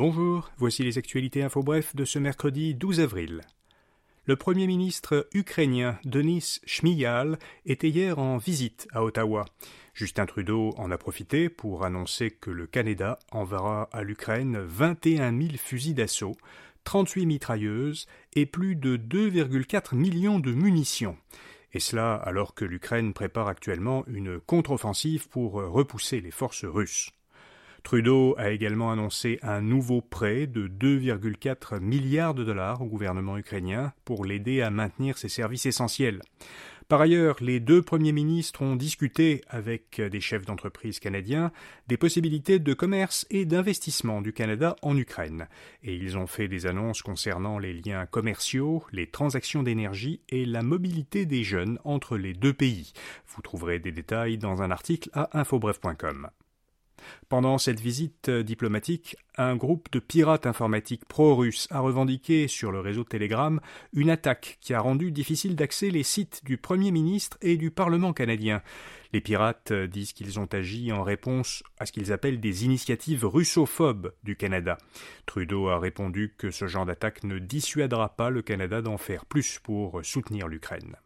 Bonjour, voici les actualités info bref de ce mercredi 12 avril. Le Premier ministre ukrainien Denis Shmyhal était hier en visite à Ottawa. Justin Trudeau en a profité pour annoncer que le Canada enverra à l'Ukraine 21 000 fusils d'assaut, 38 mitrailleuses et plus de 2,4 millions de munitions. Et cela alors que l'Ukraine prépare actuellement une contre-offensive pour repousser les forces russes. Trudeau a également annoncé un nouveau prêt de 2,4 milliards de dollars au gouvernement ukrainien pour l'aider à maintenir ses services essentiels. Par ailleurs, les deux premiers ministres ont discuté avec des chefs d'entreprise canadiens des possibilités de commerce et d'investissement du Canada en Ukraine, et ils ont fait des annonces concernant les liens commerciaux, les transactions d'énergie et la mobilité des jeunes entre les deux pays. Vous trouverez des détails dans un article à infobref.com. Pendant cette visite diplomatique, un groupe de pirates informatiques pro-russes a revendiqué sur le réseau Telegram une attaque qui a rendu difficile d'accès les sites du Premier ministre et du Parlement canadien. Les pirates disent qu'ils ont agi en réponse à ce qu'ils appellent des initiatives russophobes du Canada. Trudeau a répondu que ce genre d'attaque ne dissuadera pas le Canada d'en faire plus pour soutenir l'Ukraine.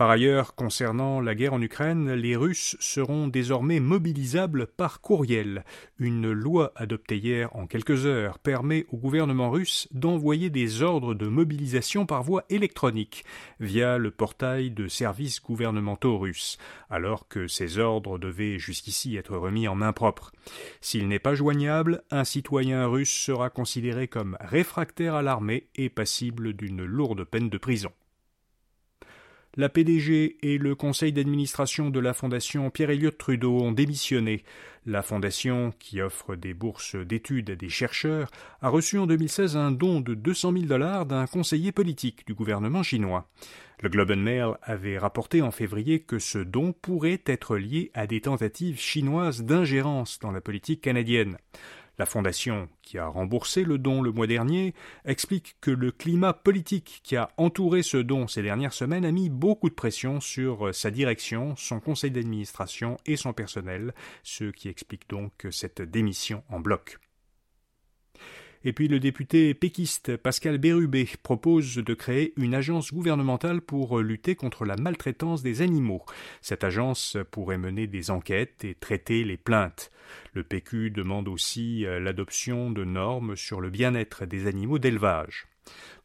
Par ailleurs, concernant la guerre en Ukraine, les Russes seront désormais mobilisables par courriel. Une loi adoptée hier en quelques heures permet au gouvernement russe d'envoyer des ordres de mobilisation par voie électronique via le portail de services gouvernementaux russes, alors que ces ordres devaient jusqu'ici être remis en main propre. S'il n'est pas joignable, un citoyen russe sera considéré comme réfractaire à l'armée et passible d'une lourde peine de prison. La PDG et le conseil d'administration de la Fondation Pierre-Éliott Trudeau ont démissionné. La Fondation, qui offre des bourses d'études à des chercheurs, a reçu en 2016 un don de 200 000 dollars d'un conseiller politique du gouvernement chinois. Le Globe and Mail avait rapporté en février que ce don pourrait être lié à des tentatives chinoises d'ingérence dans la politique canadienne. La fondation, qui a remboursé le don le mois dernier, explique que le climat politique qui a entouré ce don ces dernières semaines a mis beaucoup de pression sur sa direction, son conseil d'administration et son personnel, ce qui explique donc cette démission en bloc. Et puis le député péquiste Pascal Bérubé propose de créer une agence gouvernementale pour lutter contre la maltraitance des animaux. Cette agence pourrait mener des enquêtes et traiter les plaintes. Le PQ demande aussi euh, l'adoption de normes sur le bien-être des animaux d'élevage.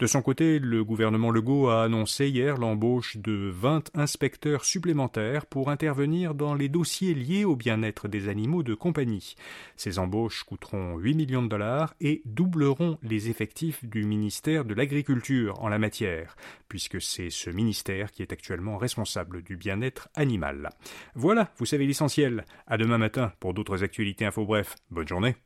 De son côté, le gouvernement Legault a annoncé hier l'embauche de 20 inspecteurs supplémentaires pour intervenir dans les dossiers liés au bien-être des animaux de compagnie. Ces embauches coûteront 8 millions de dollars et doubleront les effectifs du ministère de l'Agriculture en la matière, puisque c'est ce ministère qui est actuellement responsable du bien-être animal. Voilà, vous savez l'essentiel. À demain matin pour d'autres actualités info bref. Bonne journée.